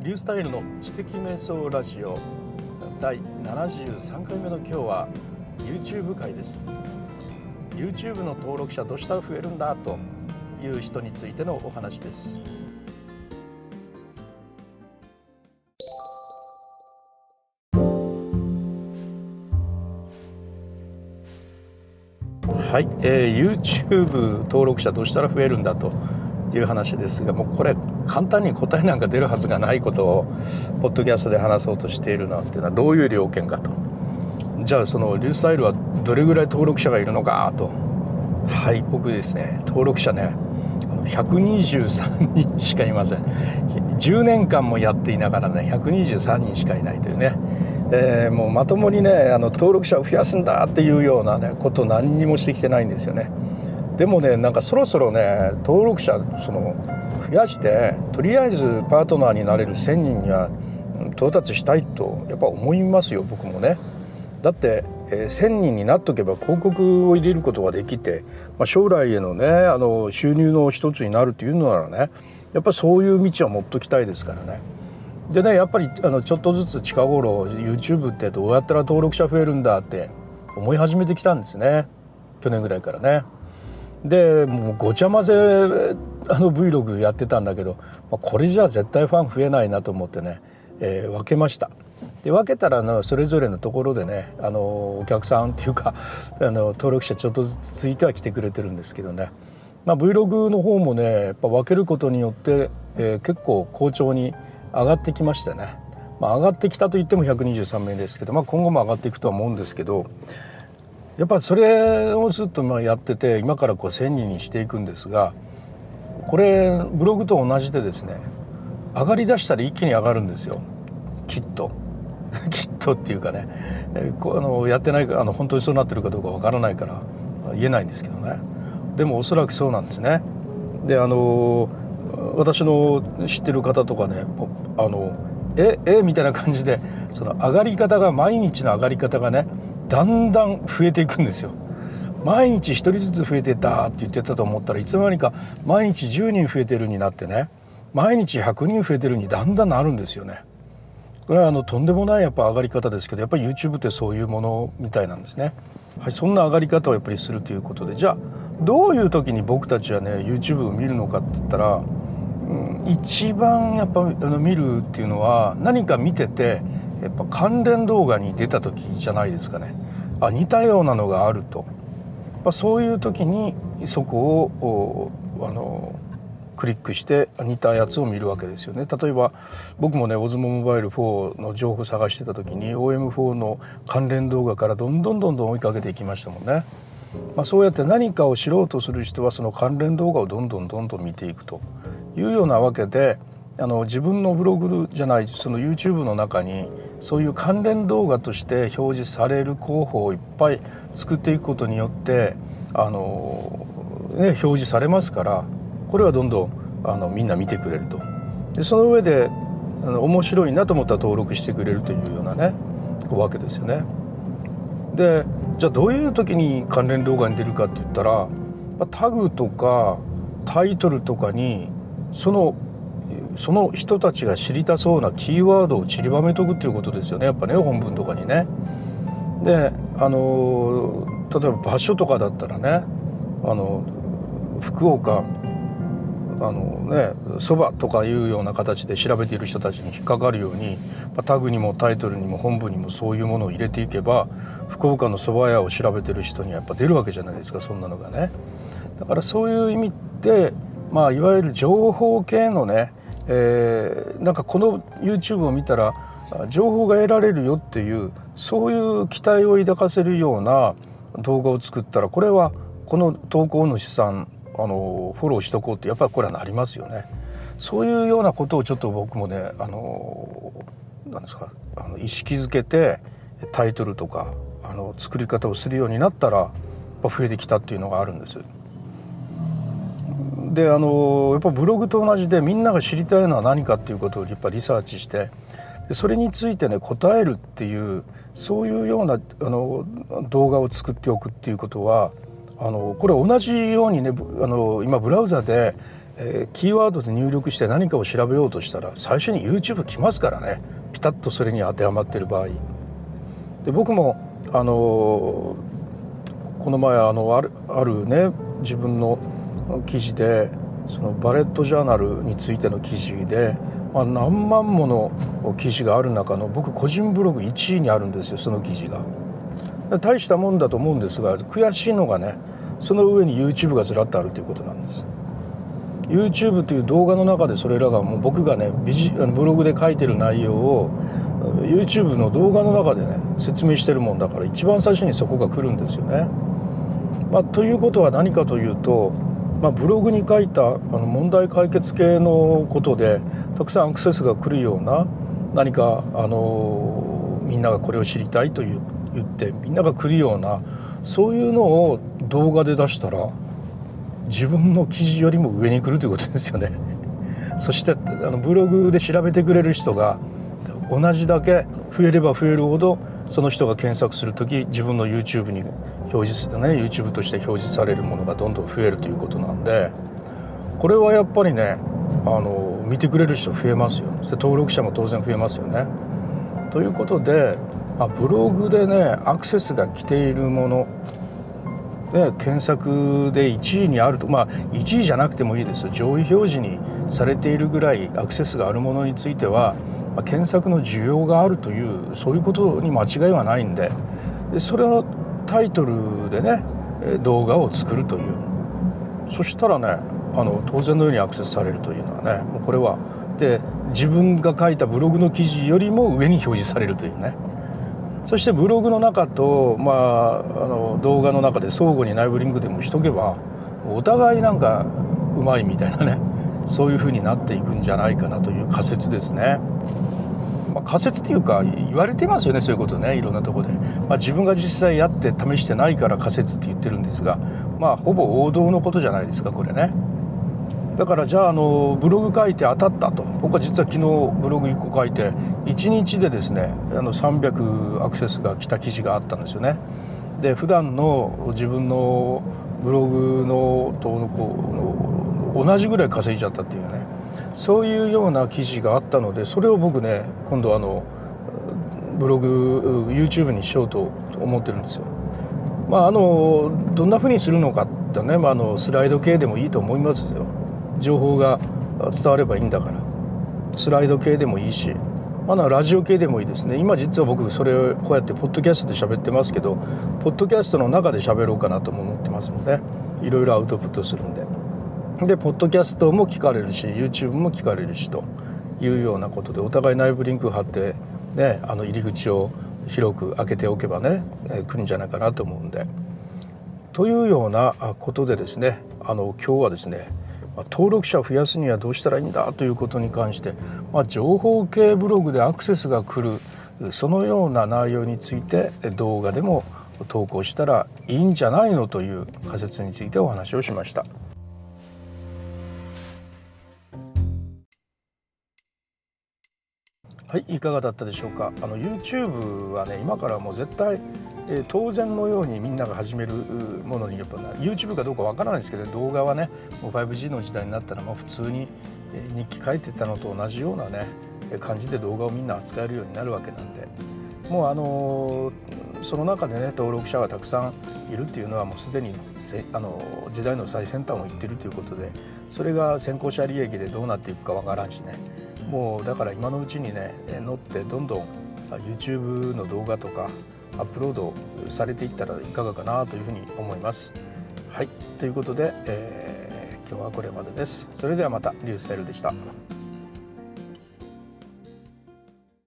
リュースタイルの知的瞑想ラジオ。第73回目の今日は YouTube 会です。YouTube の登録者どうしたら増えるんだという人についてのお話です。はい、えー、YouTube 登録者どうしたら増えるんだという話ですがもうこれ簡単に答えなんか出るはずがないことをポッドキャストで話そうとしているなんていうのはどういう条件かと。じゃあそのリュースタイルはどれぐらい登録者がいるのかと。はい僕ですね。登録者ね123人しかいません。10年間もやっていながらね123人しかいないというね、えー、もうまともにねあの登録者を増やすんだっていうようなねこと何にもしてきてないんですよね。でもねなんかそろそろね登録者その増やしてとりあえずパートナーになれる1,000人には到達したいとやっぱ思いますよ僕もね。だって、えー、1,000人になっとけば広告を入れることができて、まあ、将来へのねあの収入の一つになるというのならねやっぱそういう道は持っときたいですからね。でねやっぱりあのちょっとずつ近頃 YouTube ってどうやったら登録者増えるんだって思い始めてきたんですね去年ぐらいからね。でもうごちゃ混ぜあの Vlog やってたんだけど、まあ、これじゃ絶対ファン増えないなと思ってね、えー、分けました。で分けたらのそれぞれのところでねあのお客さんっていうか あの登録者ちょっとずつついては来てくれてるんですけどね、まあ、Vlog の方もねやっぱ分けることによって、えー、結構好調に上がってきましたね。まあ、上がってきたといっても123名ですけど、まあ、今後も上がっていくとは思うんですけどやっぱそれをずっとまやってて今からこう1,000人にしていくんですがこれブログと同じでですね上がりだしたら一気に上がるんですよ。きっと。きっとっていうかねこあのやってないかあの本当にそうなってるかどうかわからないから言えないんですけどね。でもおそらくそうなんですね。であの私の知ってる方とかねあのええみたいな感じでその上がり方が毎日の上がり方がねだんだん増えていくんですよ。毎日1人ずつ増えてたって言ってたと思ったらいつの間にか毎日10人増えてるになってね毎日100人増えてるにだんだんなるんですよね。これはあのとんでもないやっぱ上がり方ですけどやっぱり YouTube ってそういうものみたいなんですね、はい、そんな上がり方をやっぱりするということで。じゃあどういう時に僕たちはね YouTube を見るのかって言ったら、うん、一番やっぱあの見るっていうのは何か見ててやっぱ関連動画に出た時じゃないですかね。あ似たようなのがあると、ま、そういう時にそこをあのクリックして似たやつを見るわけですよね。例えば僕もねオズモモバイル4の情報探してた時に OM4 の関連動画からどんどんどんどん追いかけていきましたもんね、まあ、そうやって何かを知ろうとする人はその関連動画をどんどんどんどん見ていくというようなわけであの自分のブログじゃないその YouTube の中にそういう関連動画として表示される候補をいっぱい作っていくことによってあの、ね、表示されますからこれはどんどんあのみんな見てくれるとでその上であの面白いなと思ったら登録してくれるというようなねわけですよね。でじゃあどういう時に関連動画に出るかって言ったらタグとかタイトルとかにそのその人たちが知りたそうなキーワードを散りばめとくっていうことですよねやっぱね本文とかにね。であの例えば場所とかだったらねあの福岡あのねそばとかいうような形で調べている人たちに引っかかるようにタグにもタイトルにも本文にもそういうものを入れていけば福岡のそば屋を調べてる人にはやっぱ出るわけじゃないですかそんなのがね。だからそういう意味でまあいわゆる情報系のねえー、なんかこの YouTube を見たら情報が得られるよっていうそういう期待を抱かせるような動画を作ったらこれはこの投稿主さんあのフォローしとこうってやっぱりこれはなりますよね。そういうようなことをちょっと僕もねあのなんですかあの意識づけてタイトルとかあの作り方をするようになったら増えてきたっていうのがあるんです。であのやっぱブログと同じでみんなが知りたいのは何かっていうことをやっぱリサーチしてそれについてね答えるっていうそういうようなあの動画を作っておくっていうことはあのこれ同じようにねあの今ブラウザでえー、キーワードで入力して何かを調べようとしたら最初に YouTube 来ますからね。ピタッとそれに当てはまってる場合。で僕もあのこの前あのあるあるね自分の記事でそのバレットジャーナルについての記事で、まあ、何万もの記事がある中の僕個人ブログ1位にあるんですよその記事が。大したもんだと思うんですが悔しいのがねその上に YouTube がずらっとあるということなんです。YouTube という動画の中でそれらがもう僕がねビジブログで書いてる内容を YouTube の動画の中でね説明してるもんだから一番最初にそこが来るんですよね。まあ、ということは何かというと、まあ、ブログに書いたあの問題解決系のことでたくさんアクセスが来るような何かあのみんながこれを知りたいと言ってみんなが来るようなそういうのを動画で出したら自分の記事よりも上に来るということですよね。そしてあのブログで調べてくれる人が同じだけ増えれば増えるほどその人が検索する時自分の YouTube に表示ね YouTube として表示されるものがどんどん増えるということなんでこれはやっぱりねあの見てくれる人増えますよそして登録者も当然増えますよね。ということで、まあ、ブログでねアクセスが来ているもので検索で1位にあるとまあ1位じゃなくてもいいです上位表示にされているぐらいアクセスがあるものについては、まあ、検索の需要があるというそういうことに間違いはないんで。でそれのタイトルでね動画を作るというそしたらねあの当然のようにアクセスされるというのはねもうこれはで自分が書いたブログの記事よりも上に表示されるというねそしてブログの中と、まあ、あの動画の中で相互に内部リンクでもしとけばお互いなんかうまいみたいなねそういう風になっていくんじゃないかなという仮説ですね。仮説っていうか言われてますよねそういうことねいろんなとこで、まあ、自分が実際やって試してないから仮説って言ってるんですがまあほぼ王道のことじゃないですかこれね。だからじゃああのブログ書いて当たったと。僕は実は昨日ブログ1個書いて1日でですねあの300アクセスが来た記事があったんですよね。で普段の自分のブログのとのこう同じぐらい稼いじゃったっていうね。そういうような記事があったのでそれを僕ね今度あのブログ YouTube にしようと思ってるんですよ。まああのどんなふうにするのかってね、まあ、あのスライド系でもいいと思いますよ。情報が伝わればいいんだから。スライド系でもいいし。まだラジオ系でもいいですね。今実は僕それをこうやってポッドキャストで喋ってますけどポッドキャストの中で喋ろうかなとも思ってますのでいろいろアウトプットするんで。でポッドキャストも聞かれるし YouTube も聞かれるしというようなことでお互い内部リンク貼ってねあの入り口を広く開けておけばね、えー、来るんじゃないかなと思うんで。というようなことでですねあの今日はですね登録者を増やすにはどうしたらいいんだということに関して、まあ、情報系ブログでアクセスが来るそのような内容について動画でも投稿したらいいんじゃないのという仮説についてお話をしました。はい、いかがだったでしょうか？あの YouTube はね、今からもう絶対、えー、当然のようにみんなが始めるものにやっぱ YouTube かどうかわからないですけど、動画はね、もう 5G の時代になったらもう普通に、え、日記書いてたのと同じようなね感じで動画をみんな扱えるようになるわけなんで、もうあのー、その中でね登録者がたくさんいるっていうのはもうすでにあの時代の最先端をいってるということで、それが先行者利益でどうなっていくかわからんしね。もうだから今のうちにね乗ってどんどん YouTube の動画とかアップロードされていったらいかがかなというふうに思います。はいということで、えー、今日はこれまでです。それではまたリュースタイルでした。